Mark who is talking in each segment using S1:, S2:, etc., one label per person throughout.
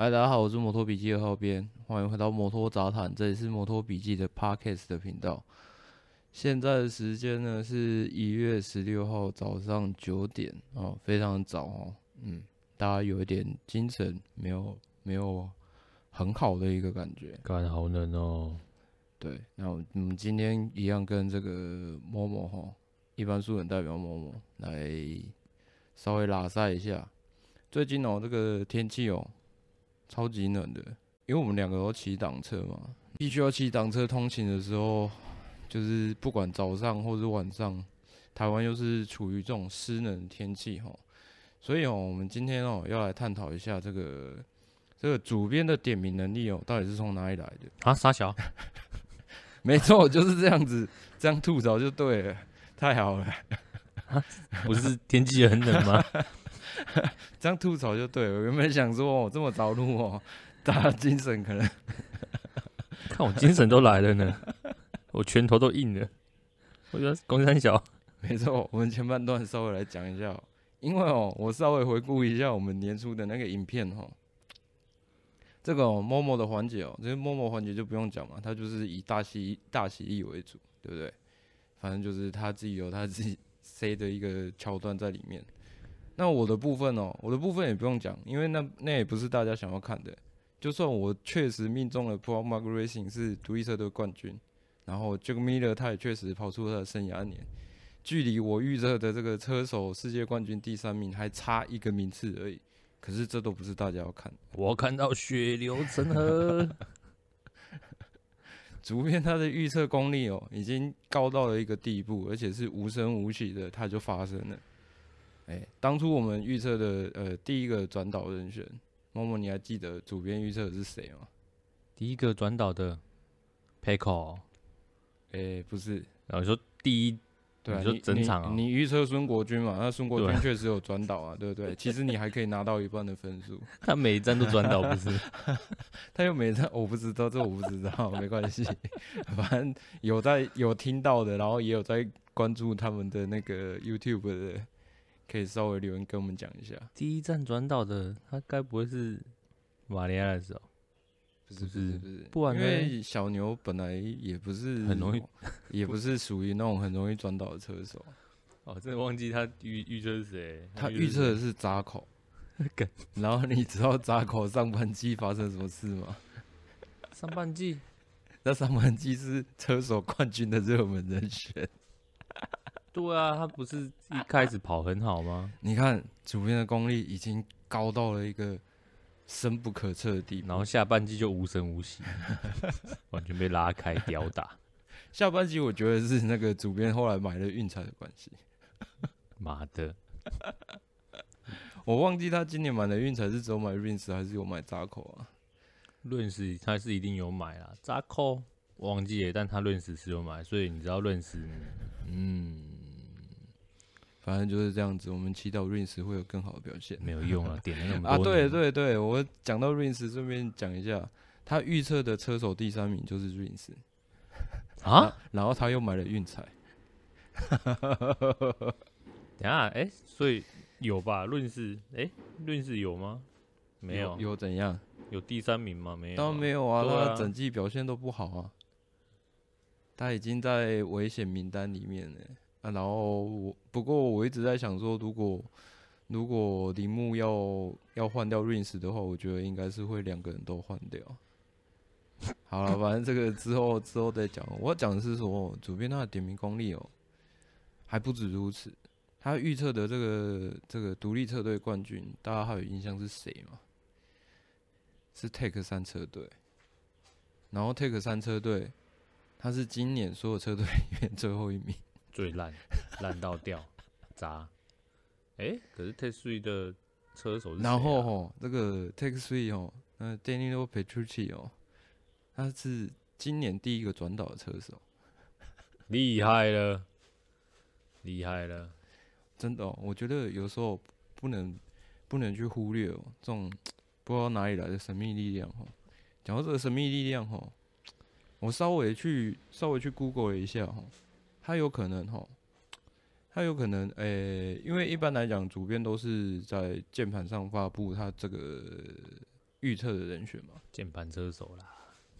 S1: 嗨，大家好，我是摩托笔记的浩编，欢迎回到摩托杂谈，这里是摩托笔记的 Podcast 的频道。现在的时间呢是一月十六号早上九点哦，非常早哦，嗯，大家有一点精神，没有没有很好的一个感觉，
S2: 感觉好冷哦。
S1: 对，那我们今天一样跟这个某某哈，一般素人代表某某来稍微拉赛一下。最近哦，这个天气哦。超级冷的，因为我们两个都骑挡车嘛，必须要骑挡车通勤的时候，就是不管早上或是晚上，台湾又是处于这种湿冷的天气哈，所以哦，我们今天哦要来探讨一下这个这个主编的点名能力哦，到底是从哪里来的
S2: 啊？傻小，
S1: 没错，就是这样子，这样吐槽就对了，太好了，
S2: 不是天气很冷吗？
S1: 这样吐槽就对了。我原本想说，我这么早录哦，大家精神可能，
S2: 看我精神都来了呢，我拳头都硬了。我觉得公三小，
S1: 没错。我们前半段稍微来讲一下，因为哦，我稍微回顾一下我们年初的那个影片哈。这个哦，Momo 的环节哦，这个 Momo 环节就不用讲嘛，他就是以大喜大喜力为主，对不对？反正就是他自己有他自己塞的一个桥段在里面。那我的部分哦，我的部分也不用讲，因为那那也不是大家想要看的。就算我确实命中了 Pro Mark Racing 是独立车队冠军，然后 Jack Miller 他也确实跑出他的生涯年，距离我预测的这个车手世界冠军第三名还差一个名次而已。可是这都不是大家要看。
S2: 我看到血流成河。
S1: 主编他的预测功力哦，已经高到了一个地步，而且是无声无息的，它就发生了。哎、欸，当初我们预测的呃第一个转导人选，默默你还记得主编预测的是谁吗？
S2: 第一个转导的，Pecco。
S1: 哎、欸，不是，
S2: 然后说第一，
S1: 对啊，
S2: 你说整场啊，
S1: 你预测孙国军嘛？那孙国军确实有转导啊，对不对，对？其实你还可以拿到一半的分数。
S2: 他每一站都转导不是？
S1: 他又每一站我不知道，这我不知道，没关系，反正有在有听到的，然后也有在关注他们的那个 YouTube 的。可以稍微留言跟我们讲一下。
S2: 第一站转导的，他该不会是马里亚的时候？
S1: 不是不是不是，
S2: 不然，
S1: 因为小牛本来也不是
S2: 很容易，
S1: 也不是属于那种很容易转导的车手。
S2: 哦，真的忘记他预预测是谁？
S1: 他预测的是扎口。然后你知道扎口上半季发生什么事吗？
S2: 上半季，
S1: 那上半季是车手冠军的热门人选。
S2: 对啊，他不是一开始跑很好吗？
S1: 你看主编的功力已经高到了一个深不可测的地步，
S2: 然后下半季就无声无息，完全被拉开吊打。
S1: 下半季我觉得是那个主编后来买了运彩的关系。
S2: 妈的，
S1: 我忘记他今年买的运彩是只有买 Rins 还是有买扎口啊
S2: ？Rins 他是一定有买啦，扎口我忘记了，但他 Rins 是有买，所以你知道 Rins，嗯。
S1: 反正就是这样子，我们祈祷 Rins 会有更好的表现。
S2: 没有用啊，点了那么多。
S1: 啊，对对对，我讲到 Rins，顺便讲一下，他预测的车手第三名就是 Rins
S2: 啊，
S1: 然后他又买了运彩。
S2: 等下，哎、欸，所以有吧？Rins，哎，Rins 有吗？没有，
S1: 有，有怎样？
S2: 有第三名吗？没有、啊，
S1: 当然没有啊，
S2: 啊
S1: 他整季表现都不好啊，他已经在危险名单里面了。啊，然后我不过我一直在想说，如果如果铃木要要换掉 Rins 的话，我觉得应该是会两个人都换掉。好了，反正这个之后之后再讲。我要讲的是说，主编他的点名功力哦，还不止如此。他预测的这个这个独立车队冠军，大家还有印象是谁吗？是 Take 三车队。然后 Take 三车队，他是今年所有车队里面最后一名。
S2: 最烂，烂到掉，砸。哎、欸，可是 Take Three 的车手是、啊？
S1: 然后吼，这个 Take Three 哦，那，Danilo Petrucci 哦，他是今年第一个转导的车手，
S2: 厉害了，厉害了，
S1: 真的、哦，我觉得有时候不能不能去忽略哦，这种不知道哪里来的神秘力量哈。讲到这个神秘力量哈，我稍微去稍微去 Google 了一下哈。他有可能哈，他有可能诶、欸，因为一般来讲，主编都是在键盘上发布他这个预测的人选嘛，
S2: 键盘车手啦。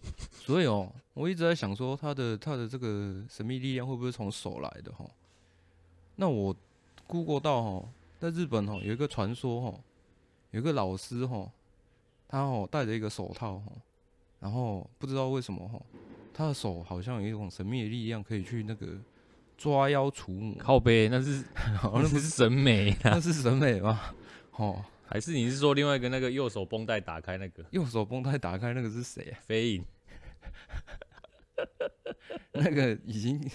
S1: 所以哦，我一直在想说，他的他的这个神秘力量会不会从手来的哈？那我 Google 到哈，在日本哈有一个传说哈，有一个老师哈，他哦戴着一个手套哈，然后不知道为什么哈，他的手好像有一种神秘的力量，可以去那个抓妖除魔。
S2: 靠背，那是 那不是审美，
S1: 那是审美吗？哦。
S2: 还是你是说另外一个那个右手绷带打开那个？
S1: 右手绷带打开那个是谁啊？
S2: 飞影。
S1: 那个已经，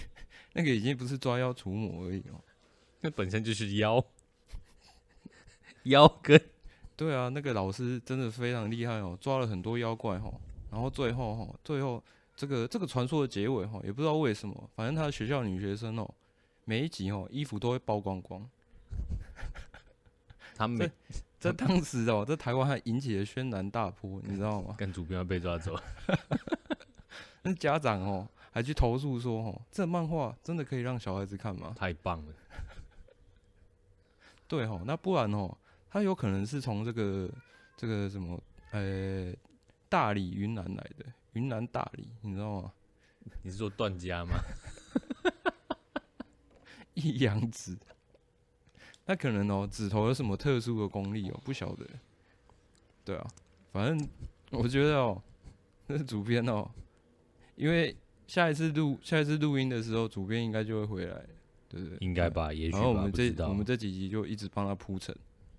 S1: 那个已经不是抓妖除魔而已哦，
S2: 那本身就是妖。妖跟。
S1: 对啊，那个老师真的非常厉害哦，抓了很多妖怪哦，然后最后哦，最后这个这个传说的结尾哈，也不知道为什么，反正他的学校女学生哦，每一集哦衣服都会曝光光。
S2: 他们。
S1: 在当时哦，在台湾还引起了轩然大波，你知道吗？
S2: 跟主编要被抓走，
S1: 那家长哦还去投诉说哦，这漫画真的可以让小孩子看吗？
S2: 太棒了，
S1: 对哦，那不然哦，他有可能是从这个这个什么呃大理云南来的，云南大理，你知道吗？
S2: 你是说段家吗？
S1: 一阳指。那可能哦，指头有什么特殊的功力哦？不晓得。对啊，反正我觉得哦，那是主编哦，因为下一次录下一次录音的时候，主编应该就会回来，对不对？
S2: 应该吧，也许吧。
S1: 然后我们这我们这几集就一直帮他铺陈，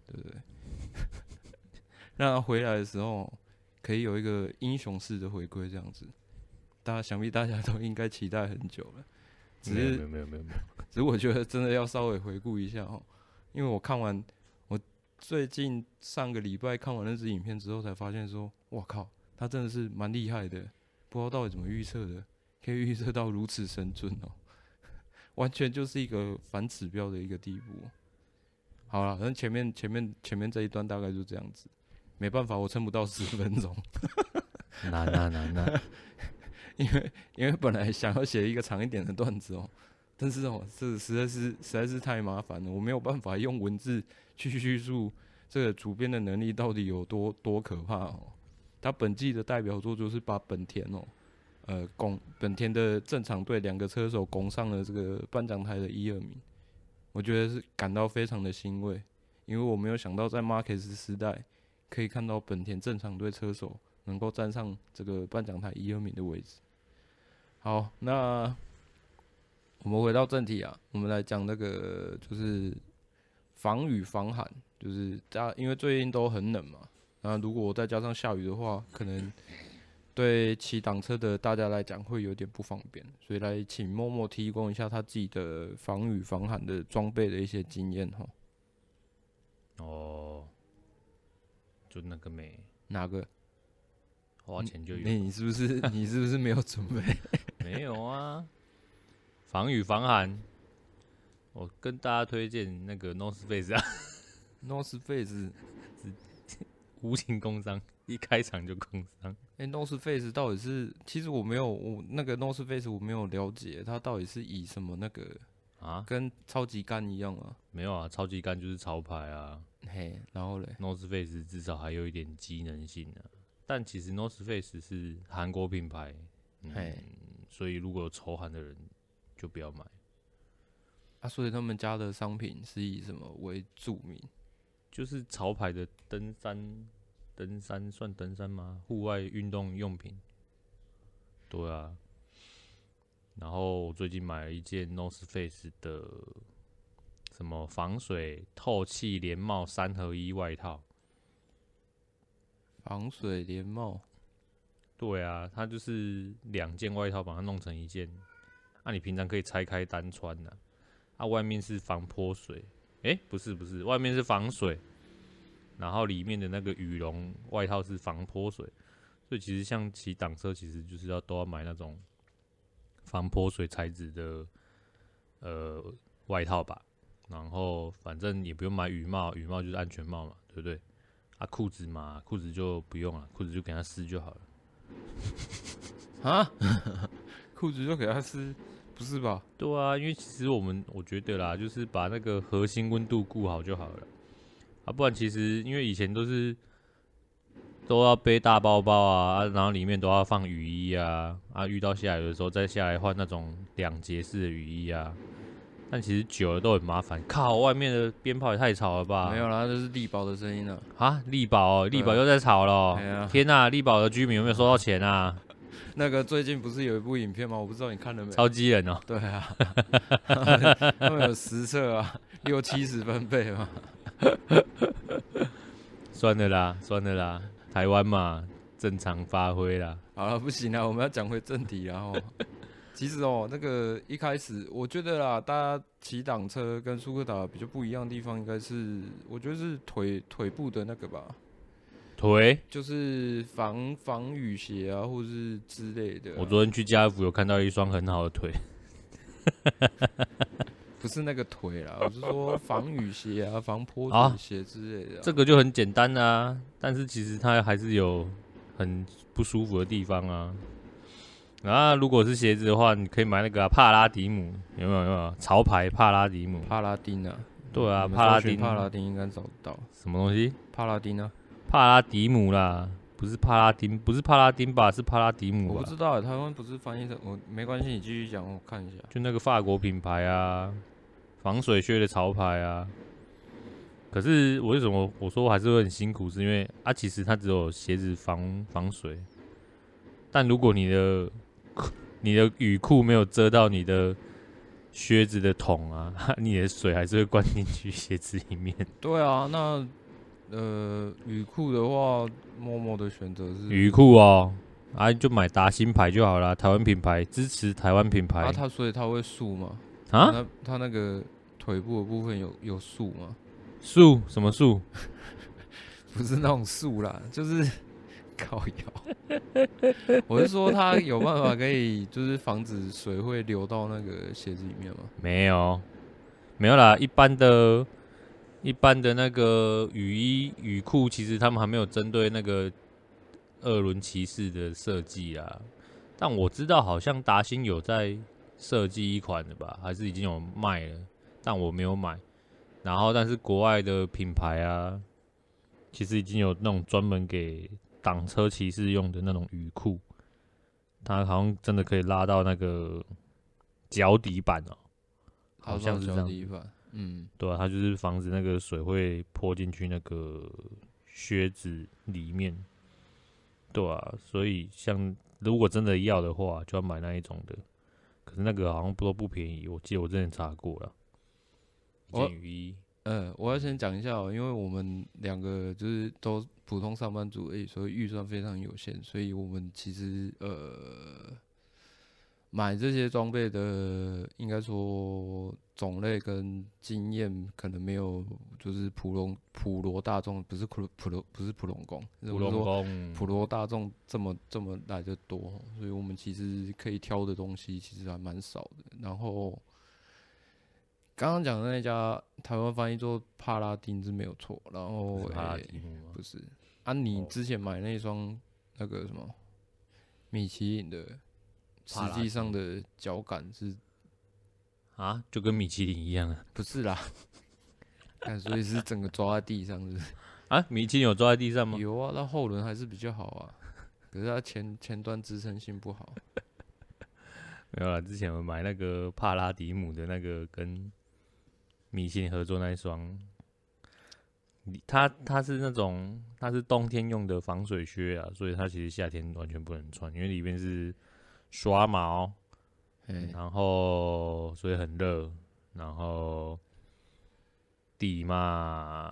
S1: 对不对？让他回来的时候可以有一个英雄式的回归，这样子，大家想必大家都应该期待很久了。只是
S2: 没有没有没有没有，
S1: 只是我觉得真的要稍微回顾一下哦。因为我看完，我最近上个礼拜看完那支影片之后，才发现说，我靠，他真的是蛮厉害的，不知道到底怎么预测的，可以预测到如此神准哦，完全就是一个反指标的一个地步。好了，反正前面前面前面这一段大概就这样子，没办法，我撑不到十分钟。
S2: 难难难难，
S1: 因为因为本来想要写一个长一点的段子哦。但是哦，这实在是实在是太麻烦了，我没有办法用文字去叙述这个主编的能力到底有多多可怕哦。他本季的代表作就是把本田哦，呃，拱本田的正常队两个车手拱上了这个颁奖台的一二名，我觉得是感到非常的欣慰，因为我没有想到在马克斯时代可以看到本田正常队车手能够站上这个颁奖台一二名的位置。好，那。我们回到正题啊，我们来讲那个就是防雨防寒，就是大家因为最近都很冷嘛，那如果再加上下雨的话，可能对骑挡车的大家来讲会有点不方便，所以来请默默提供一下他自己的防雨防寒的装备的一些经验哈。
S2: 哦，就那个没
S1: 哪个
S2: 花钱就有？
S1: 那你是不是 你是不是没有准备？
S2: 没有啊。防雨防寒，我跟大家推荐那个 North Face 啊，
S1: North Face
S2: 无情工伤，一开场就工伤。
S1: 哎，North Face 到底是？其实我没有，我那个 North Face 我没有了解，它到底是以什么那个啊？跟超级干一样啊？
S2: 没有啊，超级干就是潮牌啊。
S1: 嘿，然后嘞
S2: ，North Face 至少还有一点机能性啊。但其实 North Face 是韩国品牌，嗯，嘿，所以如果有仇韩的人。就不要买
S1: 啊！所以他们家的商品是以什么为著名？
S2: 就是潮牌的登山，登山算登山吗？户外运动用品。对啊。然后我最近买了一件 North Face 的什么防水透气连帽三合一外套。
S1: 防水连帽。
S2: 对啊，它就是两件外套把它弄成一件。那、啊、你平常可以拆开单穿的，啊，外面是防泼水，诶、欸，不是不是，外面是防水，然后里面的那个羽绒外套是防泼水，所以其实像骑挡车，其实就是要都要买那种防泼水材质的呃外套吧，然后反正也不用买雨帽，雨帽就是安全帽嘛，对不对？啊，裤子嘛，裤子就不用了，裤子就给它撕就好了。
S1: 啊？裤子就给它撕？不是吧？
S2: 对啊，因为其实我们我觉得啦，就是把那个核心温度顾好就好了啊，不然其实因为以前都是都要背大包包啊，然后里面都要放雨衣啊，啊，遇到下雨的时候再下来换那种两节式的雨衣啊。但其实久了都很麻烦。靠，外面的鞭炮也太吵了吧？
S1: 没有啦，这是力宝的声音了。
S2: 啊，力宝，力宝又在吵了。啊、天哪，力宝的居民有没有收到钱啊？
S1: 那个最近不是有一部影片吗？我不知道你看了没？
S2: 超级人哦。
S1: 对啊，他们有实测啊，六七十分贝嘛。
S2: 算了啦，算了啦，台湾嘛，正常发挥啦。
S1: 好了，不行了，我们要讲回正题，然后，其实哦，那个一开始我觉得啦，大家骑挡车跟速克达比较不一样的地方，应该是我觉得是腿腿部的那个吧。
S2: 腿
S1: 就是防防雨鞋啊，或者是之类的、啊。
S2: 我昨天去家乐福有看到一双很好的腿。
S1: 不是那个腿啦，我是说防雨鞋啊，防泼水鞋之类的、啊。
S2: 这个就很简单啊，但是其实它还是有很不舒服的地方啊。啊，如果是鞋子的话，你可以买那个、啊、帕拉迪姆，有没有？有没有？潮牌帕拉迪姆。
S1: 帕拉丁啊？
S2: 对啊，帕拉丁。
S1: 帕拉丁应该找得到。
S2: 什么东西？
S1: 帕拉丁啊？
S2: 帕拉迪姆啦，不是帕拉丁，不是帕拉丁吧？是帕拉迪姆。
S1: 我不知道，台湾不是翻译成我没关系，你继续讲，我看一下。
S2: 就那个法国品牌啊。防水靴的潮牌啊，可是我为什么我说我还是会很辛苦？是因为啊，其实它只有鞋子防防水，但如果你的你的雨裤没有遮到你的靴子的筒啊，你的水还是会灌进去鞋子里面。
S1: 对啊，那呃雨裤的话，默默的选择是
S2: 雨裤哦，啊就买达新牌就好了，台湾品牌，支持台湾品牌。
S1: 啊，它所以它会竖吗？
S2: 啊，
S1: 它它那个。腿部的部分有有束吗？
S2: 束什么束？
S1: 不是那种束啦，就是靠腰。我是说，它有办法可以就是防止水会流到那个鞋子里面吗？
S2: 没有，没有啦。一般的、一般的那个雨衣、雨裤，其实他们还没有针对那个二轮骑士的设计啊。但我知道，好像达新有在设计一款的吧，还是已经有卖了。但我没有买，然后但是国外的品牌啊，其实已经有那种专门给挡车骑士用的那种雨裤，它好像真的可以拉到那个脚底板哦，好像是这样。嗯，对啊，它就是防止那个水会泼进去那个靴子里面，对啊，所以像如果真的要的话，就要买那一种的，可是那个好像不都不便宜，我记得我之前查过了。一件雨衣，
S1: 嗯，我要先讲一下哦，因为我们两个就是都普通上班族而已，所以预算非常有限，所以我们其实呃买这些装备的，应该说种类跟经验可能没有，就是普罗普罗大众不是普普罗不是普龙工，
S2: 普龙工
S1: 普罗大众这么这么来的多，所以我们其实可以挑的东西其实还蛮少的，然后。刚刚讲的那家台湾翻译做帕拉丁是没有错，然后
S2: 是帕拉丁
S1: 不是啊？你之前买那双那个什么米其林的，实际上的脚感是
S2: 啊，就跟米其林一样啊？
S1: 不是啦，但所以是整个抓在地上是，是
S2: 啊？米其林有抓在地上吗？
S1: 有啊，那后轮还是比较好啊，可是它前前端支撑性不好。
S2: 没有啊，之前我买那个帕拉迪姆的那个跟。米其林合作那一双，它它是那种它是冬天用的防水靴啊，所以它其实夏天完全不能穿，因为里面是刷毛，然后所以很热，然后底嘛，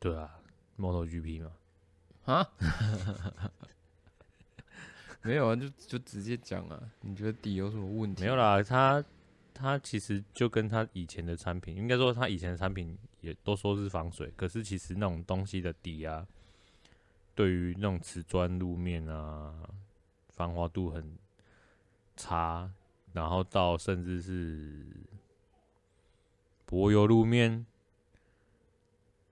S2: 对啊，MotoGP 嘛，
S1: 啊，没有啊，就就直接讲啊，你觉得底有什么问题？
S2: 没有啦，它。它其实就跟它以前的产品，应该说它以前的产品也都说是防水，可是其实那种东西的底啊，对于那种瓷砖路面啊，防滑度很差，然后到甚至是柏油路面，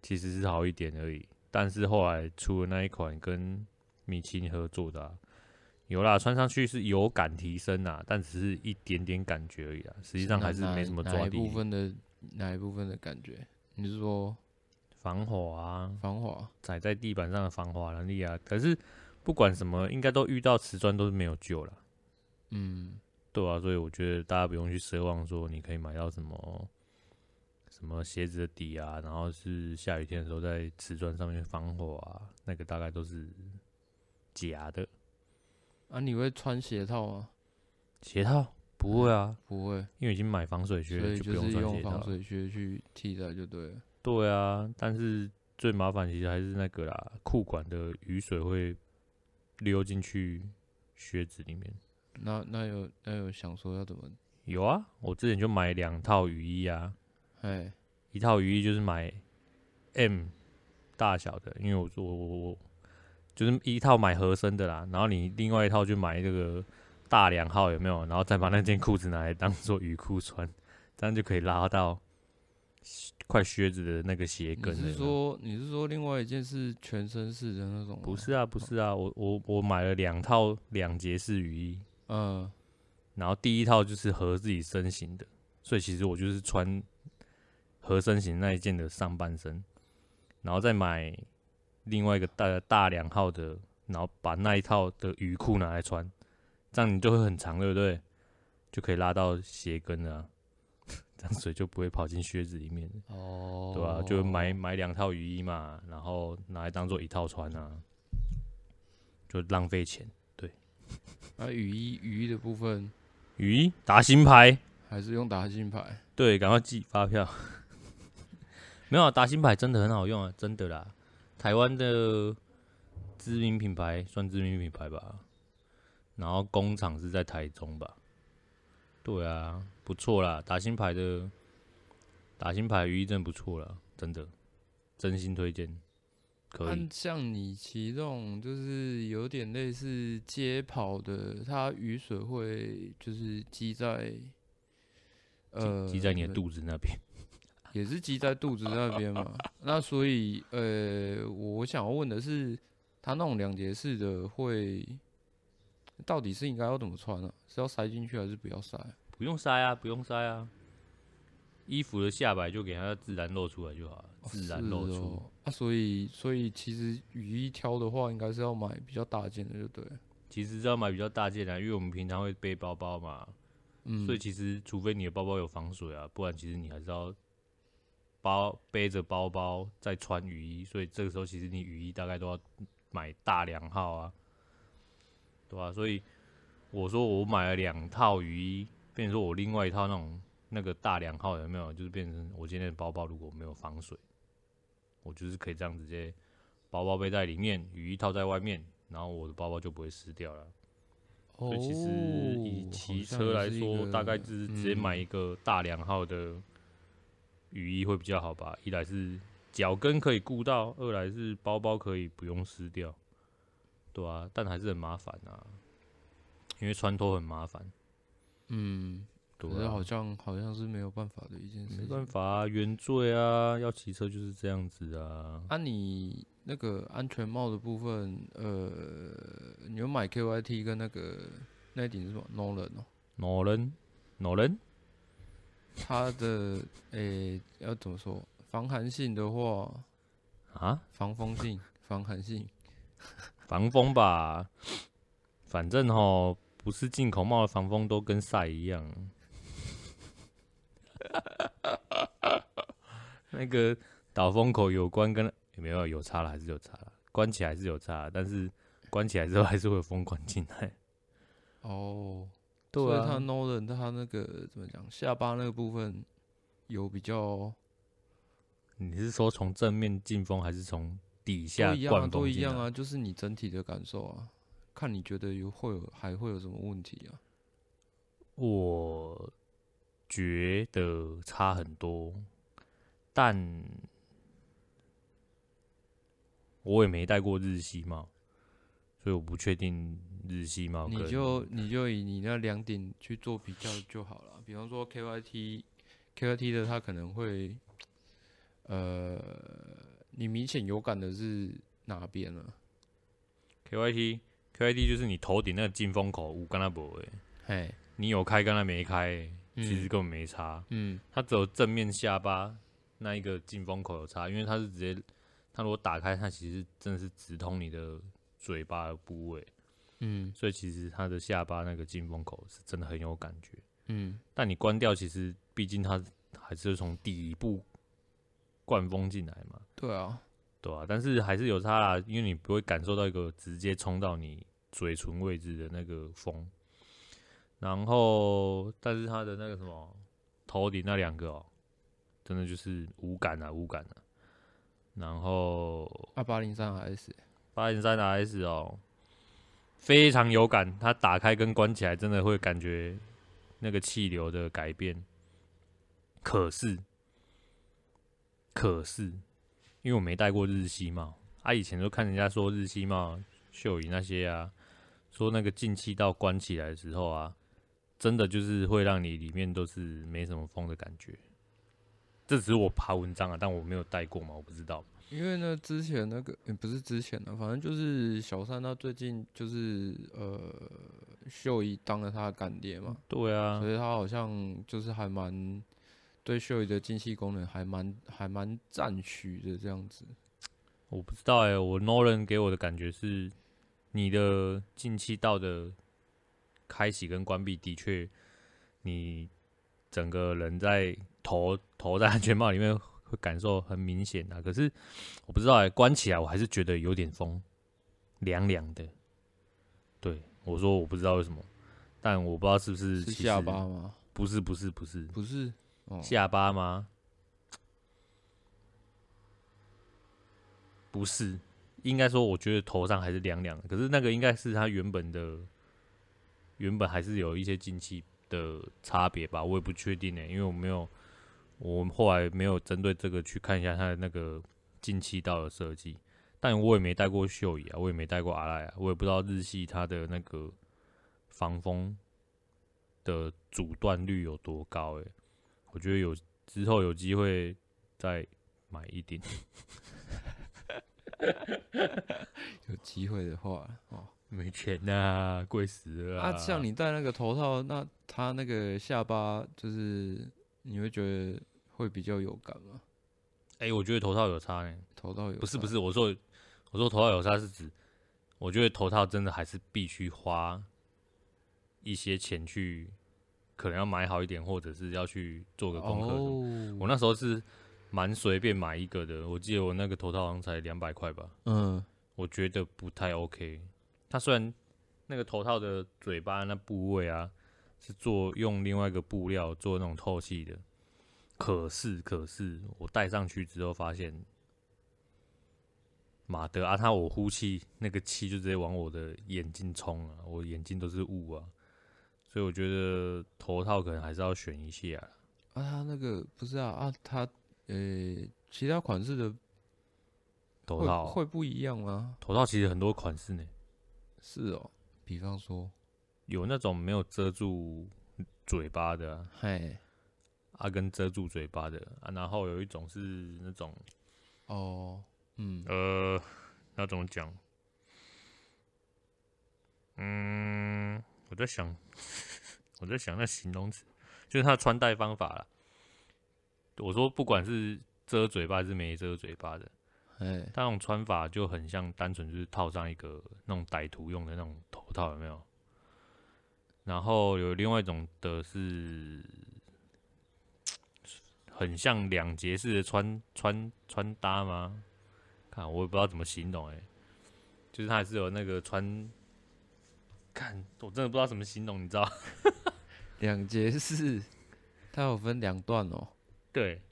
S2: 其实是好一点而已。但是后来出了那一款跟米其林合作的。有啦，穿上去是有感提升啊，但只是一点点感觉而已啊，实际上还是没什么抓地。
S1: 哪一部分的哪一部分的感觉？你是说
S2: 防滑啊，
S1: 防滑，
S2: 踩在地板上的防滑能力啊。可是不管什么，应该都遇到瓷砖都是没有救了。
S1: 嗯，
S2: 对啊，所以我觉得大家不用去奢望说你可以买到什么什么鞋子的底啊，然后是下雨天的时候在瓷砖上面防滑啊，那个大概都是假的。
S1: 啊，你会穿鞋套吗？
S2: 鞋套不会啊，
S1: 不会，
S2: 因为已经买防水靴，
S1: 所以
S2: 就不用穿
S1: 用
S2: 鞋套。
S1: 防水靴去替代就对了。
S2: 对啊，但是最麻烦其实还是那个啦，裤管的雨水会溜进去靴子里面。
S1: 那那有那有想说要怎么？
S2: 有啊，我之前就买两套雨衣啊，
S1: 哎，
S2: 一套雨衣就是买 M 大小的，因为我我我我就是一套买合身的啦，然后你另外一套去买这个大两号有没有？然后再把那件裤子拿来当做雨裤穿，这样就可以拉到。快靴子的那个鞋跟，
S1: 你是说你是说另外一件是全身式的那种？
S2: 不是啊，不是啊，我我我买了两套两节式雨衣，
S1: 嗯，
S2: 然后第一套就是合自己身形的，所以其实我就是穿合身型那一件的上半身，然后再买另外一个大大两号的，然后把那一套的雨裤拿来穿，这样你就会很长，对不对？就可以拉到鞋跟了啊。水就不会跑进靴子里面，哦，对吧、啊？就买买两套雨衣嘛，然后拿来当做一套穿啊，就浪费钱。对，
S1: 啊，雨衣雨衣的部分，
S2: 雨衣达新牌
S1: 还是用达新牌？
S2: 对，赶快寄发票。没有啊，达新牌真的很好用啊，真的啦。台湾的知名品牌算知名品牌吧，然后工厂是在台中吧？对啊。不错啦，打新牌的打新牌雨衣真不错啦，真的，真心推荐。可以。像
S1: 你骑这种就是有点类似街跑的，它雨水会就是积在呃
S2: 积在你的肚子那边，
S1: 也是积在肚子那边嘛。那所以呃，我想要问的是，它那种两节式的会到底是应该要怎么穿呢、啊？是要塞进去还是不要塞？
S2: 不用塞啊，不用塞啊，衣服的下摆就给它自然露出来就好了，自然露出。
S1: 哦哦、啊，所以所以其实雨衣挑的话，应该是要买比较大件的，就对。
S2: 其实是要买比较大件的，因为我们平常会背包包嘛，嗯，所以其实除非你的包包有防水啊，不然其实你还是要包背着包包在穿雨衣，所以这个时候其实你雨衣大概都要买大两号啊，对吧、啊？所以我说我买了两套雨衣。变成说，我另外一套那种那个大两号有没有？就是变成我今天的包包如果没有防水，我就是可以这样直接包包背在里面，雨衣套在外面，然后我的包包就不会湿掉了。所以其实以骑车来说，大概就是直接买一个大两号的雨衣会比较好吧。一来是脚跟可以顾到，二来是包包可以不用湿掉，对啊，但还是很麻烦啊，因为穿脱很麻烦。
S1: 嗯，可是好像好像是没有办法的一件事。
S2: 没办法啊，原罪啊，要骑车就是这样子啊。
S1: 啊，你那个安全帽的部分，呃，你有买 KYT 跟那个那顶是什么？Nolan 哦
S2: ，Nolan，Nolan，
S1: 它的诶、欸、要怎么说？防寒性的话
S2: 啊，
S1: 防风性，防寒性，
S2: 防风吧，反正齁。不是进口帽的防风都跟晒一样，那个导风口有关跟有没有有差了还是有差了，关起来是有差，但是关起来之后还是会有风管进来。
S1: 哦，对啊，所以他 Nolan 他那个怎么讲，下巴那个部分有比较，
S2: 你是说从正面进风还是从底下灌风？
S1: 都一样啊，就是你整体的感受啊。看你觉得有会有还会有什么问题啊？
S2: 我觉得差很多，但我也没戴过日系帽，所以我不确定日系猫。
S1: 你就你就以你那两点去做比较就好了。比方说 KYT，KYT 的它可能会，呃，你明显有感的是哪边呢
S2: ？KYT。KYT 就是你头顶那个进风口，我跟他不会，嘿，你有开跟他没开，其实根本没差，嗯，它只有正面下巴那一个进风口有差，因为它是直接，它如果打开，它其实真的是直通你的嘴巴的部位，
S1: 嗯，
S2: 所以其实它的下巴那个进风口是真的很有感觉，
S1: 嗯，
S2: 但你关掉，其实毕竟它还是从底部灌风进来嘛，
S1: 对啊，
S2: 对啊，但是还是有差啦，因为你不会感受到一个直接冲到你嘴唇位置的那个风，然后，但是它的那个什么头顶那两个哦、喔，真的就是无感啊，无感啊。然后，
S1: 二八零三 S，
S2: 八零三 S 哦，非常有感，它打开跟关起来真的会感觉那个气流的改变。可是，可是，因为我没戴过日系帽，啊，以前都看人家说日系帽、秀仪那些啊，说那个进气道关起来的时候啊，真的就是会让你里面都是没什么风的感觉。这只是我爬文章啊，但我没有戴过嘛，我不知道。
S1: 因为呢，之前那个也、欸、不是之前的，反正就是小三他最近就是呃，秀仪当了他的干爹嘛。
S2: 对啊，
S1: 所以他好像就是还蛮对秀仪的进气功能还蛮还蛮赞许的这样子。
S2: 我不知道哎、欸，我 Nolan 给我的感觉是，你的进气道的开启跟关闭的确，你整个人在头头在安全帽里面。感受很明显啊，可是我不知道哎、欸，关起来我还是觉得有点风，凉凉的。对，我说我不知道为什么，但我不知道是不是，
S1: 是下巴吗？
S2: 不是，不是，不是，
S1: 不是，哦、
S2: 下巴吗？不是，应该说我觉得头上还是凉凉的，可是那个应该是它原本的，原本还是有一些进气的差别吧，我也不确定呢、欸，因为我没有。我后来没有针对这个去看一下它的那个进气道的设计，但我也没戴过秀仪啊，我也没戴过阿莱啊，我也不知道日系它的那个防风的阻断率有多高诶、欸，我觉得有之后有机会再买一顶，
S1: 有机会的话哦，
S2: 没钱呐、啊，贵死了啊！
S1: 像你戴那个头套，那他那个下巴就是。你会觉得会比较有感吗？
S2: 哎、欸，我觉得头套有差呢、欸。
S1: 头套有差？
S2: 不是不是，我说我说头套有差是指，我觉得头套真的还是必须花一些钱去，可能要买好一点，或者是要去做个功课。Oh. 我那时候是蛮随便买一个的，我记得我那个头套好像才两百块吧。嗯，我觉得不太 OK。它虽然那个头套的嘴巴那部位啊。是做用另外一个布料做那种透气的，可是可是我戴上去之后发现，马德啊，他我呼气那个气就直接往我的眼睛冲啊，我眼睛都是雾啊，所以我觉得头套可能还是要选一下啊。
S1: 啊，他那个不是啊啊，他呃、欸，其他款式的
S2: 头套
S1: 会不一样吗？
S2: 头套其实很多款式呢。
S1: 是哦，比方说。
S2: 有那种没有遮住嘴巴的、啊，嘿，啊，跟遮住嘴巴的啊，然后有一种是那种，
S1: 哦，嗯，
S2: 呃，那怎么讲？嗯，我在想，我在想那形容词，就是它的穿戴方法了。我说不管是遮嘴巴还是没遮嘴巴的，哎，它那种穿法就很像单纯就是套上一个那种歹徒用的那种头套，有没有？然后有另外一种的是，很像两节式的穿穿穿搭吗？看我也不知道怎么形容哎、欸，就是它还是有那个穿，看我真的不知道怎么形容，你知道？
S1: 两节式，它有分两段哦。
S2: 对，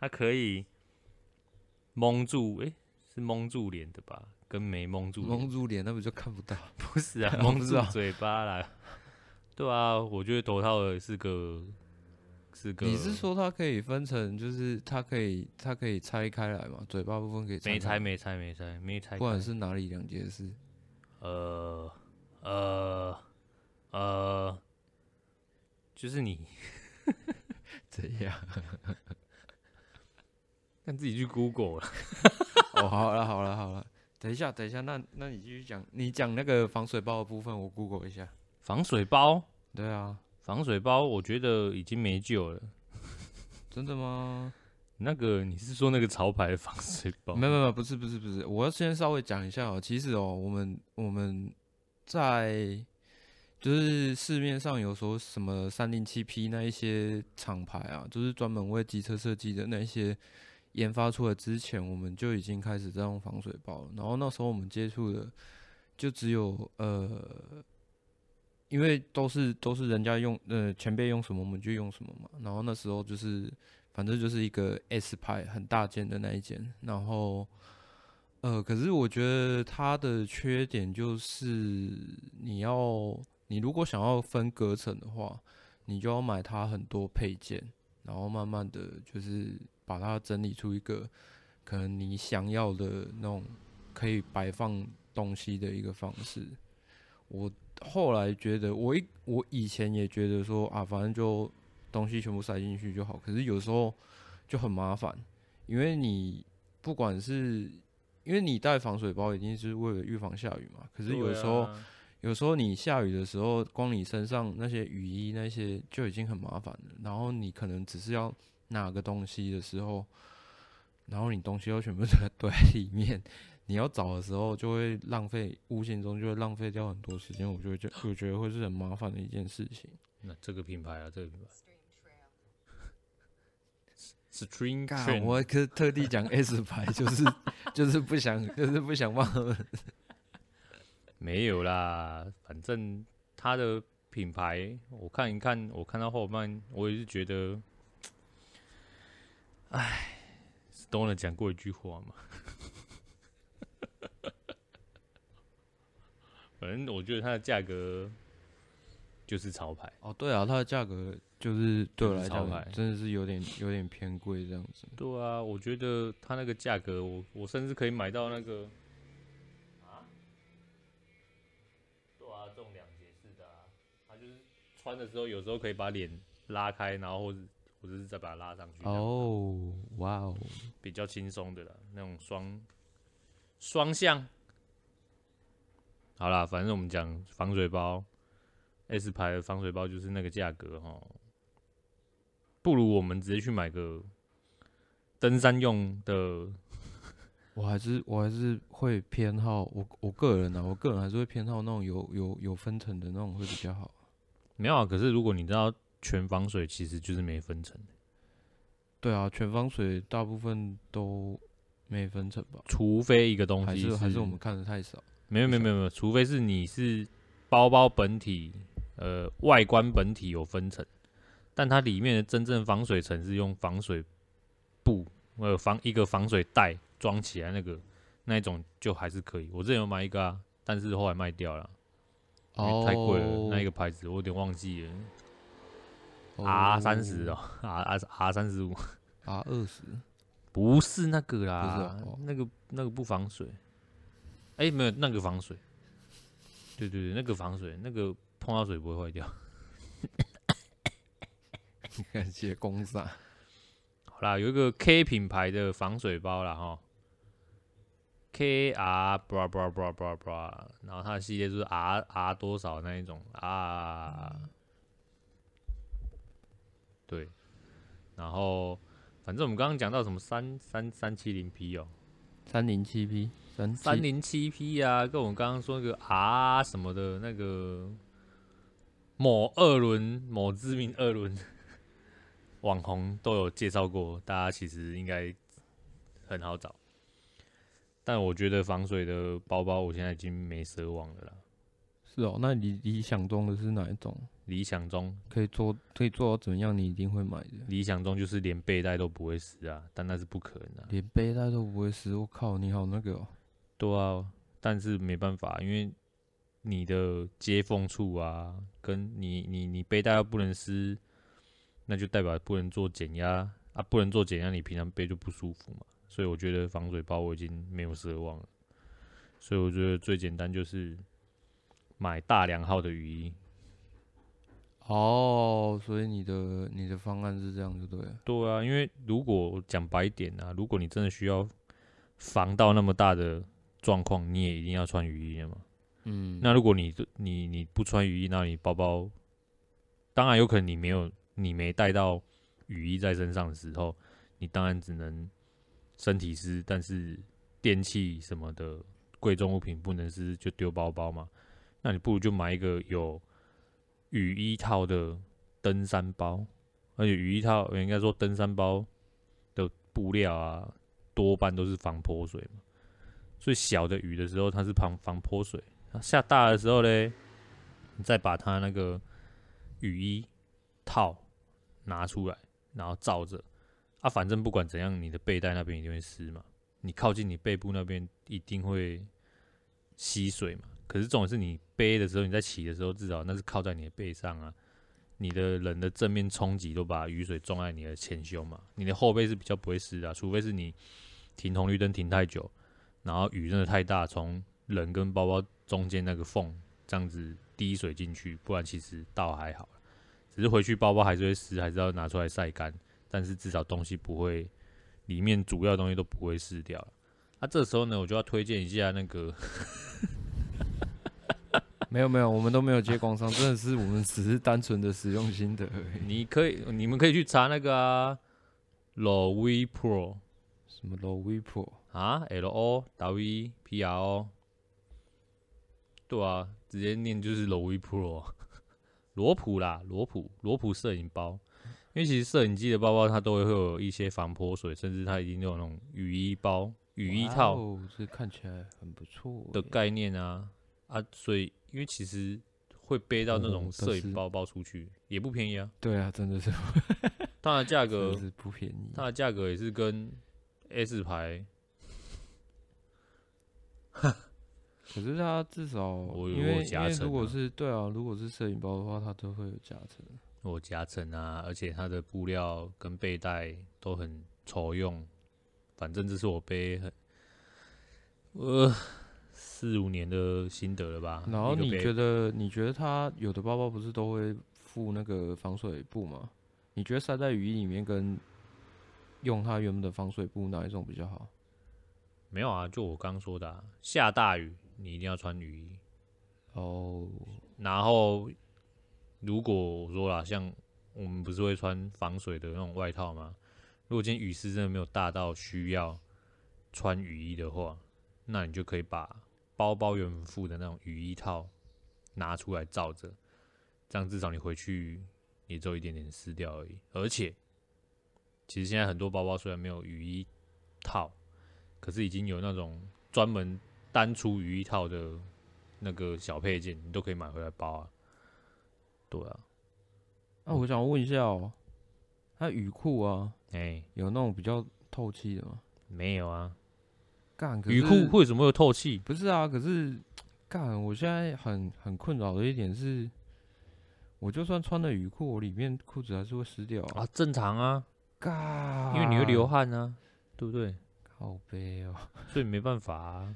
S2: 它可以蒙住，哎、欸，是蒙住脸的吧？跟没蒙住，
S1: 蒙住脸那不就看不到？
S2: 不是啊，蒙住嘴巴啦。对啊，我觉得头套的是个是个。你
S1: 是说它可以分成，就是它可以它可以拆开来嘛？嘴巴部分可以。
S2: 没拆，没拆，没拆，没拆。
S1: 不管是哪里两件事。
S2: 呃呃呃，就是你
S1: 怎样？
S2: 让自己去 Google 了。
S1: 哦，好了好了好了，等一下等一下，那那你继续讲，你讲那个防水包的部分，我 Google 一下。
S2: 防水包，
S1: 对啊，
S2: 防水包，我觉得已经没救了。
S1: 真的吗？
S2: 那个你是说那个潮牌的防水包？
S1: 没有没有，不是不是不是，我要先稍微讲一下哦。其实哦，我们我们在就是市面上有说什么三零七 P 那一些厂牌啊，就是专门为机车设计的那些研发出来之前，我们就已经开始在用防水包了。然后那时候我们接触的就只有呃，因为都是都是人家用呃前辈用什么我们就用什么嘛。然后那时候就是。反正就是一个 S 牌很大件的那一件，然后，呃，可是我觉得它的缺点就是你要，你如果想要分隔层的话，你就要买它很多配件，然后慢慢的就是把它整理出一个可能你想要的那种可以摆放东西的一个方式。我后来觉得，我一我以前也觉得说啊，反正就。东西全部塞进去就好，可是有时候就很麻烦，因为你不管是因为你带防水包一定是为了预防下雨嘛，可是有时候、啊、有时候你下雨的时候，光你身上那些雨衣那些就已经很麻烦了，然后你可能只是要拿个东西的时候，然后你东西又全部 在堆里面，你要找的时候就会浪费，无形中就会浪费掉很多时间，我就会觉我觉得会是很麻烦的一件事情。
S2: 那这个品牌啊，这个品牌。String，
S1: 我可特地讲 S 牌，就是就是不想，就是不想忘了。
S2: 没有啦，反正他的品牌，我看一看，我看到后半，我也是觉得，哎，Stoner 讲过一句话嘛。反正我觉得它的价格就是潮牌。
S1: 哦，对啊，它的价格。就是对我来讲，真的是有点有点偏贵这样子。
S2: 对啊，我觉得它那个价格，我我甚至可以买到那个啊，对啊，这种两节式的啊，它就是穿的时候有时候可以把脸拉开，然后或者或者是再把它拉上去。
S1: 哦，哇哦，
S2: 比较轻松的啦，那种双双向。好啦，反正我们讲防水包，S 牌的防水包就是那个价格哈。不如我们直接去买个登山用的。
S1: 我还是我还是会偏好我我个人呢、啊，我个人还是会偏好那种有有有分层的那种会比较好。
S2: 没有啊，可是如果你知道全防水，其实就是没分层。
S1: 对啊，全防水大部分都没分层吧？
S2: 除非一个东西
S1: 还是还是我们看的太少。
S2: 没有没有没有没有，除非是你是包包本体呃外观本体有分层。但它里面的真正防水层是用防水布，呃，防一个防水袋装起来，那个那一种就还是可以。我之前有买一个啊，但是后来卖掉了，因为太贵了。Oh. 那一个牌子我有点忘记了，R 三十哦，R R R 三十五
S1: ，R 二十，
S2: 不是那个啦，
S1: 不是、啊 oh.
S2: 那个那个不防水。哎、欸，没有那个防水，对对对，那个防水，那个碰到水不会坏掉。
S1: 感谢公司。
S2: 好啦，有一个 K 品牌的防水包啦哈，K R bra bra bra bra bra，然后它的系列就是 R R 多少那一种啊，对，然后反正我们刚刚讲到什么三三三七零 P 哦，
S1: 三零七 P 三
S2: 三零七 P 啊，跟我们刚刚说那个 R 什么的那个某二轮某知名二轮。网红都有介绍过，大家其实应该很好找。但我觉得防水的包包，我现在已经没奢望了啦。
S1: 是哦，那你理想中的是哪一种？
S2: 理想中
S1: 可以做可以做到怎么样？你一定会买的。
S2: 理想中就是连背带都不会湿啊，但那是不可能的。
S1: 连背带都不会湿，我靠，你好那个哦。
S2: 对啊，但是没办法，因为你的接缝处啊，跟你你你背带又不能湿。那就代表不能做减压啊，不能做减压，你平常背就不舒服嘛。所以我觉得防水包我已经没有奢望了。所以我觉得最简单就是买大两号的雨衣。
S1: 哦，所以你的你的方案是这样就对了。
S2: 对啊，因为如果讲白点啊，如果你真的需要防到那么大的状况，你也一定要穿雨衣的嘛。嗯。那如果你你你不穿雨衣，那你包包当然有可能你没有。你没带到雨衣在身上的时候，你当然只能身体湿，但是电器什么的贵重物品不能湿，就丢包包嘛。那你不如就买一个有雨衣套的登山包，而且雨衣套应该说登山包的布料啊，多半都是防泼水嘛。所以小的雨的时候它是防防泼水，下大的时候嘞，你再把它那个雨衣套拿出来，然后罩着啊，反正不管怎样，你的背带那边一定会湿嘛，你靠近你背部那边一定会吸水嘛。可是重点是你背的时候，你在骑的时候，至少那是靠在你的背上啊。你的人的正面冲击都把雨水撞在你的前胸嘛。你的后背是比较不会湿的，除非是你停红绿灯停太久，然后雨真的太大，从人跟包包中间那个缝这样子滴水进去，不然其实倒还好。只是回去包包还是会湿，还是要拿出来晒干。但是至少东西不会，里面主要东西都不会湿掉。啊，这时候呢，我就要推荐一下那个。
S1: 没有没有，我们都没有接工商，真的是我们只是单纯的使用心得而已。
S2: 你可以，你们可以去查那个啊，Low Pro，
S1: 什么 Low Pro
S2: 啊？L O W P R O，对啊，直接念就是 Low Pro，罗普啦，罗普罗普摄影包。因为其实摄影机的包包它都会会有一些防泼水，甚至它已经有那种雨衣包、雨衣套，
S1: 这看起来很不错
S2: 的概念啊啊，所以。因为其实会背到那种摄影包包出去，哦、也不便宜啊。
S1: 对啊，真的是，
S2: 它的价 格
S1: 是不便宜，
S2: 它的价格也是跟 S 牌，
S1: 可是它至少
S2: 我
S1: 因为
S2: 加成、啊、
S1: 如果是对啊，如果是摄影包的话，它都会有夹层。
S2: 我夹层啊，而且它的布料跟背带都很抽用，反正这是我背很，呃。四五年的心得了吧？
S1: 然后你觉得？你觉得它有的包包不是都会附那个防水布吗？你觉得塞在雨衣里面跟用它原本的防水布哪一种比较好？
S2: 没有啊，就我刚说的啊，下大雨你一定要穿雨衣
S1: 哦。
S2: 然后如果我说啦，像我们不是会穿防水的那种外套吗？如果今天雨势真的没有大到需要穿雨衣的话，那你就可以把。包包原本附的那种雨衣套拿出来罩着，这样至少你回去也只有一点点湿掉而已。而且，其实现在很多包包虽然没有雨衣套，可是已经有那种专门单出雨衣套的那个小配件，你都可以买回来包啊。对啊，
S1: 那、啊、我想问一下哦、喔，它雨裤啊，
S2: 哎、欸，
S1: 有那种比较透气的吗？
S2: 没有啊。
S1: 干，
S2: 雨裤为什么会有透气？
S1: 不是啊，可是干，我现在很很困扰的一点是，我就算穿了雨裤，我里面裤子还是会湿掉啊。
S2: 啊，正常啊，
S1: 干，
S2: 因为你会流汗啊，对不对？
S1: 好悲哦，
S2: 所以没办法啊，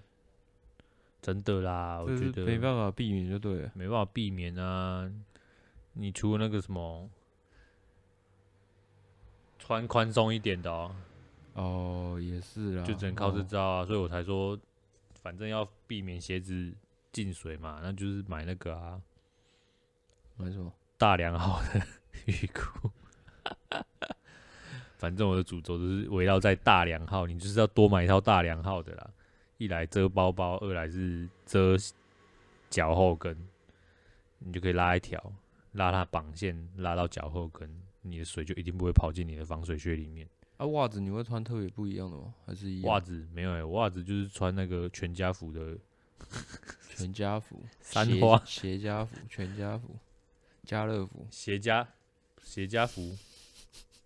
S2: 真的啦，我觉得
S1: 没办法避免就对了，
S2: 没办法避免啊。你除了那个什么，穿宽松一点的哦。
S1: 哦，也是啊，
S2: 就只能靠这招啊，哦、所以我才说，反正要避免鞋子进水嘛，那就是买那个啊，
S1: 买什么？
S2: 大良号的 雨裤。反正我的主轴都是围绕在大良号，你就是要多买一套大良号的啦。一来遮包包，二来是遮脚后跟，你就可以拉一条，拉它绑线，拉到脚后跟，你的水就一定不会跑进你的防水靴里面。
S1: 啊，袜子你会穿特别不一样的吗？还是一样？
S2: 袜子没有哎、欸，袜子就是穿那个全家福的，
S1: 全家福，
S2: 三花
S1: 鞋家福，全家福，家乐福，
S2: 鞋家，鞋家福，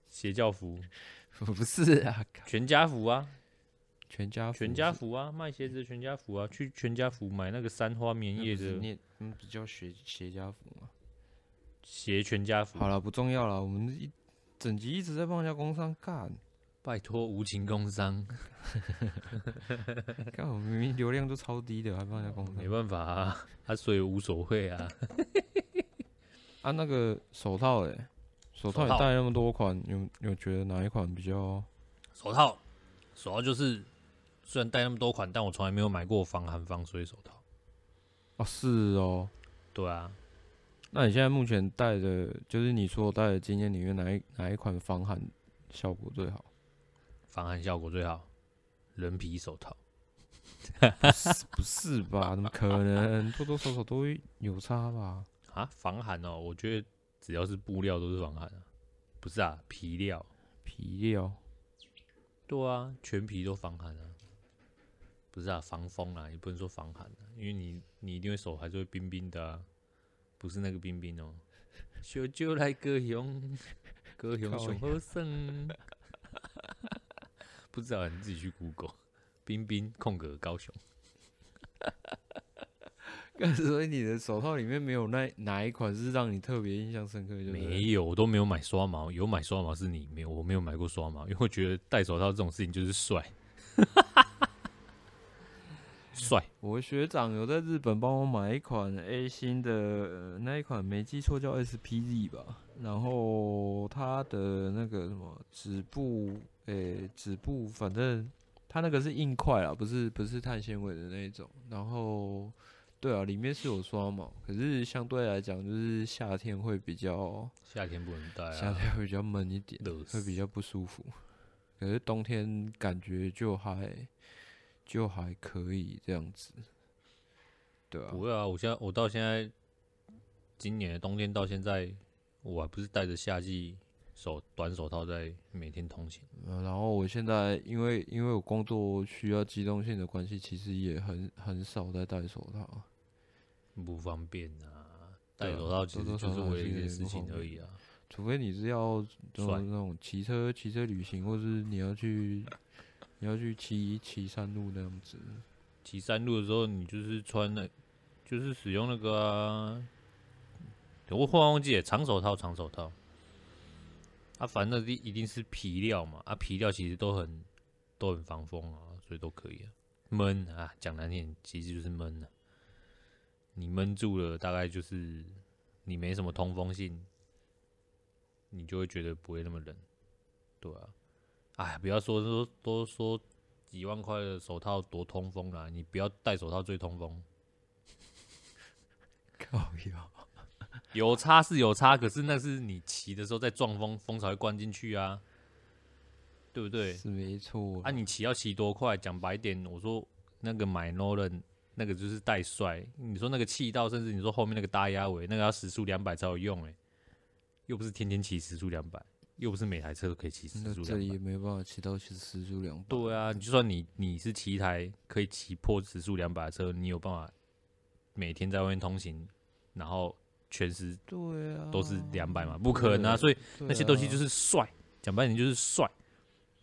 S2: 邪教服，
S1: 不是啊，
S2: 全家福啊，
S1: 全家福，
S2: 全家福啊，卖鞋子的全家福啊，去全家福买那个三花棉叶的，
S1: 你嗯，比较鞋鞋家福吗，
S2: 鞋全家福。
S1: 好了，不重要了，我们一整集一直在帮人家工商干。
S2: 拜托，无情工商。
S1: 看我明明流量都超低的，还帮人家工商。
S2: 没办法啊，他所以无所谓啊。
S1: 啊，那个手套哎，手套也戴那么多款，有有觉得哪一款比较？
S2: 手套，手套就是虽然戴那么多款，但我从来没有买过防寒防水手套。
S1: 哦，是哦。
S2: 对啊。
S1: 那你现在目前戴的，就是你所戴的经验里面哪一哪一款防寒效果最好？
S2: 防寒效果最好，人皮手套。
S1: 不是不是吧？怎么可能？多多少少都会有差吧？
S2: 啊，防寒哦，我觉得只要是布料都是防寒啊。不是啊，皮料，
S1: 皮料。
S2: 对啊，全皮都防寒啊。不是啊，防风啊，也不能说防寒啊，因为你你一定会手还是会冰冰的啊。不是那个冰冰哦。小酒来歌雄，歌雄雄好声。不知道你自己去 Google。冰冰空格高雄，
S1: 所以你的手套里面没有那哪一款是让你特别印象深刻？就
S2: 没有，我都没有买刷毛，有买刷毛是你没有，我没有买过刷毛，因为我觉得戴手套这种事情就是帅，帅。
S1: 我学长有在日本帮我买一款 A 星的，呃、那一款没记错叫 SPZ 吧，然后它的那个什么指布，诶、欸，指布反正。它那个是硬块啊，不是不是碳纤维的那一种。然后，对啊，里面是有刷毛，可是相对来讲，就是夏天会比较
S2: 夏天不能戴啊，
S1: 夏天会比较闷一点，会比较不舒服。可是冬天感觉就还就还可以这样子，对啊。
S2: 不会啊，我现在我到现在今年的冬天到现在，我还不是戴着夏季。手短手套在每天通勤，
S1: 嗯，然后我现在因为因为我工作需要机动性的关系，其实也很很少在戴手套，
S2: 不方便啊。戴手套其实就是为了一件事情而已啊，
S1: 除非你是要做那种骑车骑车旅行，或是你要去你要去骑骑山路那样子。
S2: 骑山路的时候，你就是穿那，就是使用那个、啊，我忽然忘记长手套，长手套。啊，反正一定是皮料嘛，啊，皮料其实都很都很防风啊，所以都可以啊。闷啊，讲难听，其实就是闷啊。你闷住了，大概就是你没什么通风性，你就会觉得不会那么冷，对啊。哎，不要说说都说几万块的手套多通风啦，你不要戴手套最通风。
S1: 靠腰。
S2: 有差是有差，可是那是你骑的时候在撞风，风才会灌进去啊，对不对？
S1: 是没错。
S2: 啊，你骑要骑多快？讲白点，我说那个买 Nolan 那个就是带帅。你说那个气道，甚至你说后面那个大压尾，那个要时速两百才有用诶、欸，又不是天天骑时速两百，又不是每台车都可以骑时速。
S1: 这也没办法骑到时速两百。
S2: 对啊，你就算你你是骑一台可以骑破时速两百的车，你有办法每天在外面通行，然后。全时对啊，都是两百嘛，不可能啊！所以那些东西就是帅，讲白点就是帅。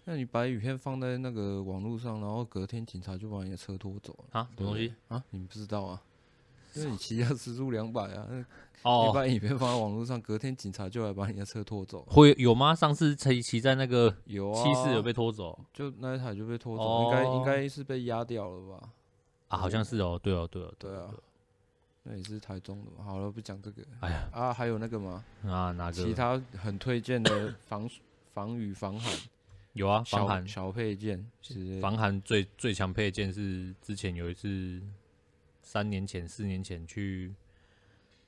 S1: 那你把雨片放在那个网络上，然后隔天警察就把你的车拖走了
S2: 啊？什么东西
S1: 啊？你们不知道啊？因为你骑要时速两百啊，
S2: 哦，
S1: 你把影片放在网络上，隔天警察就来把你的车拖走。
S2: 会有吗？上次骑骑在那个
S1: 有啊，
S2: 七四有被拖走，
S1: 就那一台就被拖走，应该应该是被压掉了吧？
S2: 啊，好像是哦，对哦，对哦，
S1: 对啊。那也是台中的嘛？好了，不讲这个。
S2: 哎呀，
S1: 啊，还有那个吗？
S2: 啊，哪个？
S1: 其他很推荐的防防雨防寒。
S2: 有啊，防寒
S1: 小，小配件。是
S2: 防寒最最强配件是之前有一次，三年前、四年前去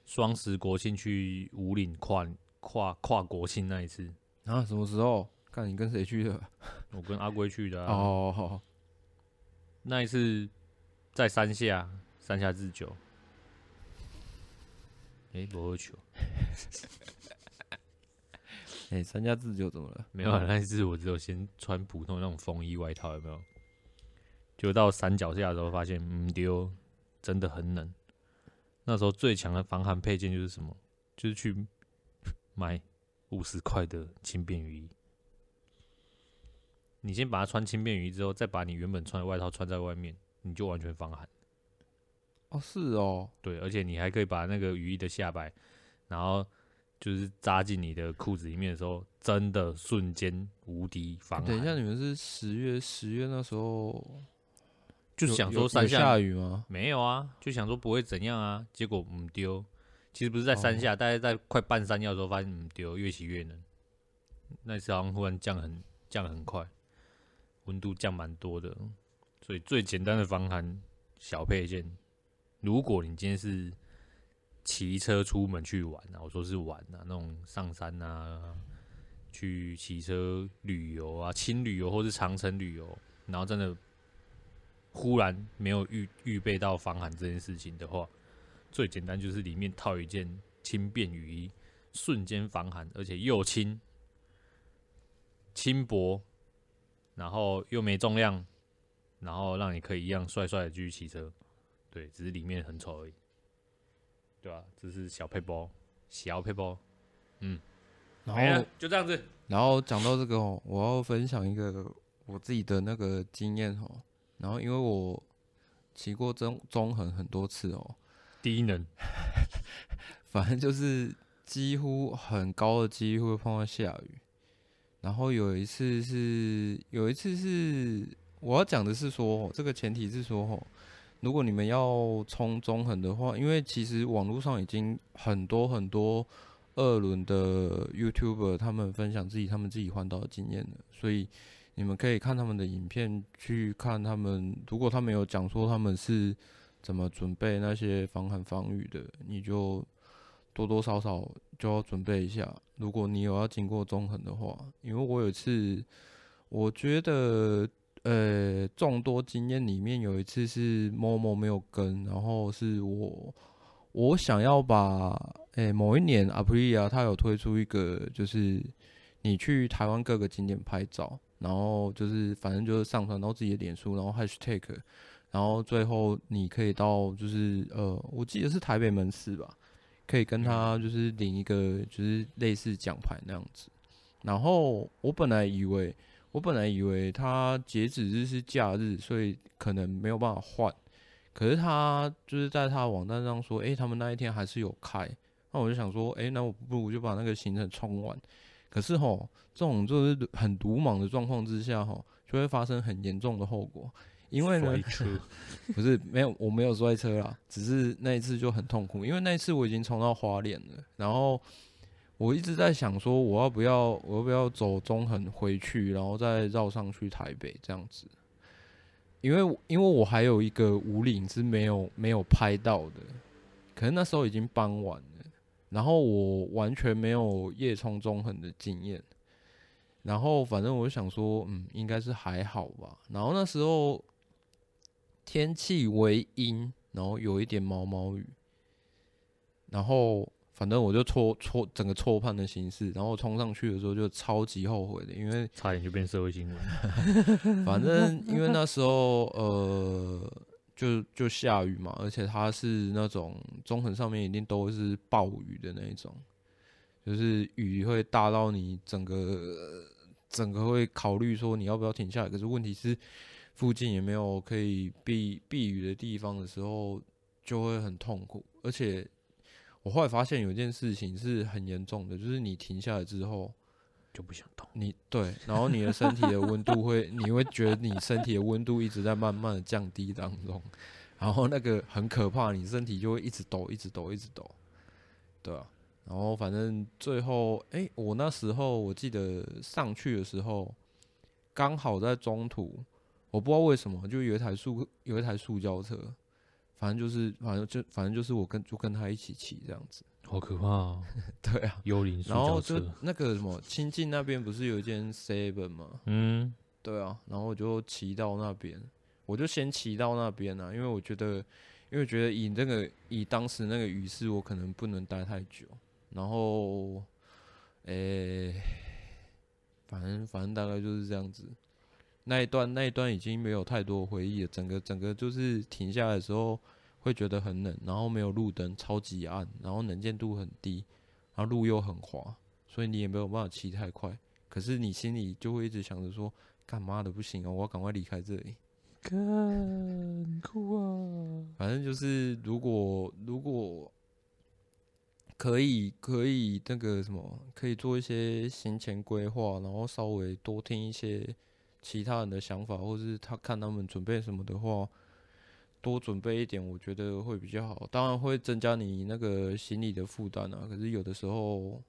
S2: 双十国庆去五岭跨跨跨国庆那一次。
S1: 啊，什么时候？看你跟谁去的？
S2: 我跟阿龟去的，啊。
S1: 哦，好。
S2: 那一次在山下，山下日久。哎、欸，不喝酒。
S1: 哎、欸，三家自酒怎么了？
S2: 没有，那一次我只有先穿普通那种风衣外套，有没有？就到山脚下的时候，发现嗯丢，真的很冷。那时候最强的防寒配件就是什么？就是去 买五十块的轻便雨衣。你先把它穿轻便雨衣之后，再把你原本穿的外套穿在外面，你就完全防寒。
S1: 哦，是哦，
S2: 对，而且你还可以把那个雨衣的下摆，然后就是扎进你的裤子里面的时候，真的瞬间无敌防寒。
S1: 等一下，你们是十月十月那时候，
S2: 就想说山下
S1: 下雨吗？
S2: 没有啊，就想说不会怎样啊，结果唔丢。其实不是在山下，大概在快半山腰的时候发现唔丢，越骑越冷。那次好像忽然降很降很快，温度降蛮多的，所以最简单的防寒小配件。如果你今天是骑车出门去玩啊，我说是玩啊，那种上山啊，去骑车旅游啊，轻旅游或是长城旅游，然后真的忽然没有预预备到防寒这件事情的话，最简单就是里面套一件轻便雨衣，瞬间防寒，而且又轻、轻薄，然后又没重量，然后让你可以一样帅帅的继续骑车。对，只是里面很丑而已，对吧、啊？这是小配包，小配包，嗯。
S1: 然后
S2: 就这样子。
S1: 然后讲到这个哦，我要分享一个我自己的那个经验哦。然后因为我骑过中中横很多次哦，
S2: 低能，
S1: 反正就是几乎很高的几率会碰到下雨。然后有一次是，有一次是我要讲的是说，这个前提是说，如果你们要冲中横的话，因为其实网络上已经很多很多。二轮的 YouTuber 他们分享自己他们自己换道的经验的，所以你们可以看他们的影片，去看他们。如果他们有讲说他们是怎么准备那些防寒防雨的，你就多多少少就要准备一下。如果你有要经过中横的话，因为我有一次，我觉得呃众多经验里面有一次是 Momo 没有跟，然后是我。我想要把，诶、某一年 Aprilia 它有推出一个，就是你去台湾各个景点拍照，然后就是反正就是上传到自己的脸书，然后 Hashtag，然后最后你可以到就是呃，我记得是台北门市吧，可以跟他就是领一个就是类似奖牌那样子。然后我本来以为，我本来以为他截止日是假日，所以可能没有办法换。可是他就是在他网站上说，诶、欸，他们那一天还是有开。那我就想说，诶、欸，那我不如就把那个行程冲完。可是吼，这种就是很鲁莽的状况之下，吼，就会发生很严重的后果。因为呢，不是没有，我没有摔车啦，只是那一次就很痛苦。因为那一次我已经冲到花莲了，然后我一直在想说，我要不要，我要不要走中横回去，然后再绕上去台北这样子。因为因为我还有一个五岭是没有没有拍到的，可能那时候已经傍晚了，然后我完全没有夜冲中横的经验，然后反正我就想说，嗯，应该是还好吧。然后那时候天气微阴，然后有一点毛毛雨，然后。反正我就错错整个错判的形式，然后冲上去的时候就超级后悔的，因为
S2: 差点就变社会新闻。
S1: 反正因为那时候呃，就就下雨嘛，而且它是那种中横上面一定都是暴雨的那一种，就是雨会大到你整个整个会考虑说你要不要停下来。可是问题是附近也没有可以避避雨的地方的时候，就会很痛苦，而且。我后来发现有一件事情是很严重的，就是你停下来之后
S2: 就不想动。
S1: 你对，然后你的身体的温度会，你会觉得你身体的温度一直在慢慢的降低当中，然后那个很可怕，你身体就会一直抖，一直抖，一直抖。对啊，然后反正最后，哎、我那时候我记得上去的时候，刚好在中途，我不知道为什么，就有一台塑有一台塑胶车。反正就是，反正就反正就是我跟就跟他一起骑这样子，
S2: 好可怕哦！
S1: 对啊，
S2: 幽灵。
S1: 然后就那个什么，清境那边不是有一间 Seven 吗？嗯，对啊。然后我就骑到那边，我就先骑到那边啊，因为我觉得，因为我觉得以那个以当时那个雨势，我可能不能待太久。然后，诶、欸，反正反正大概就是这样子。那一段那一段已经没有太多回忆了，整个整个就是停下来的时候会觉得很冷，然后没有路灯，超级暗，然后能见度很低，然后路又很滑，所以你也没有办法骑太快。可是你心里就会一直想着说，干嘛的不行啊，我要赶快离开这里。很酷啊！反正就是如果如果可以可以那个什么，可以做一些行前规划，然后稍微多听一些。其他人的想法，或是他看他们准备什么的话，多准备一点，我觉得会比较好。当然会增加你那个行李的负担啊。可是有的时候，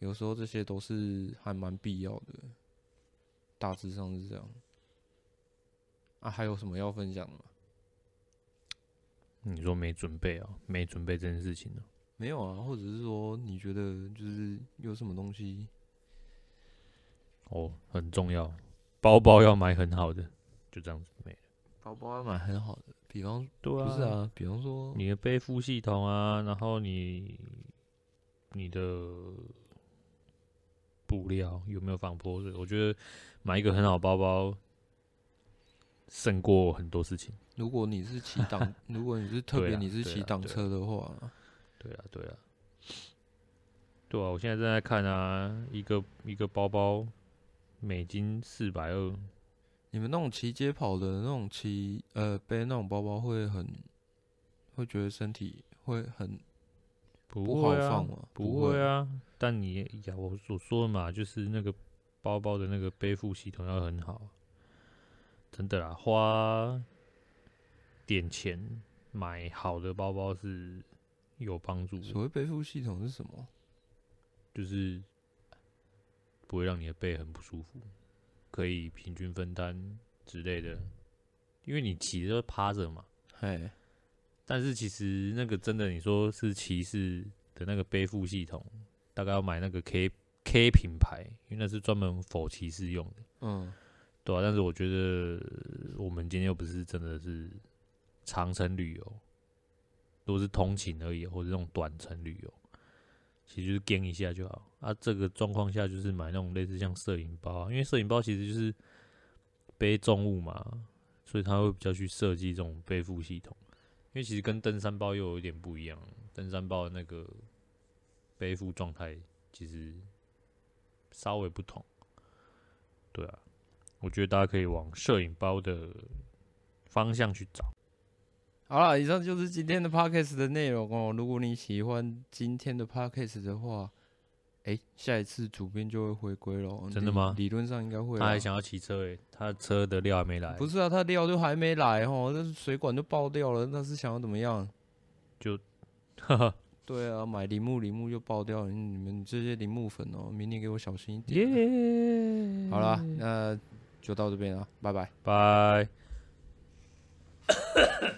S1: 有时候这些都是还蛮必要的。大致上是这样。啊，还有什么要分享的吗？
S2: 你说没准备啊？没准备这件事情呢？
S1: 没有啊，或者是说你觉得就是有什么东西？
S2: 哦，很重要，包包要买很好的，就这样子没了。
S1: 包包要买很好的，比方
S2: 对啊，
S1: 不是啊，比方说
S2: 你的背负系统啊，然后你你的布料有没有防泼水？我觉得买一个很好的包包胜过很多事情。
S1: 如果你是骑挡，如果你是特别你是骑挡车的话，
S2: 对啊，对啊，对啊，我现在正在看啊，一个一个包包，美金四百二。
S1: 你们那种骑街跑的那种骑呃背那种包包会很会觉得身体会很不好放吗？
S2: 不会啊，但你呀，我所说的嘛，就是那个包包的那个背负系统要很好，真的啦，花。点钱买好的包包是有帮助的。
S1: 所谓背负系统是什么？
S2: 就是不会让你的背很不舒服，可以平均分担之类的。因为你骑的趴着嘛，
S1: 嘿。
S2: 但是其实那个真的，你说是骑士的那个背负系统，大概要买那个 K K 品牌，因为那是专门 for 骑士用的。
S1: 嗯，
S2: 对啊。但是我觉得我们今天又不是真的是。长程旅游都是通勤而已，或者这种短程旅游，其实就是跟一下就好。啊，这个状况下就是买那种类似像摄影包啊，因为摄影包其实就是背重物嘛，所以他会比较去设计这种背负系统。因为其实跟登山包又有一点不一样，登山包的那个背负状态其实稍微不同。对啊，我觉得大家可以往摄影包的方向去找。
S1: 好了，以上就是今天的 podcast 的内容哦。如果你喜欢今天的 podcast 的话，哎、欸，下一次主编就会回归喽。
S2: 真的吗？
S1: 理论上应该会。
S2: 他还想要骑车诶、欸，他车的料还没来。
S1: 不是啊，他料都还没来哦，那水管就爆掉了。那是想要怎么样？
S2: 就，哈哈，
S1: 对啊，买铃木，铃木就爆掉了。你们这些铃木粉哦，明天给我小心一点。
S2: 耶、
S1: yeah！好了，那就到这边了，拜拜，
S2: 拜。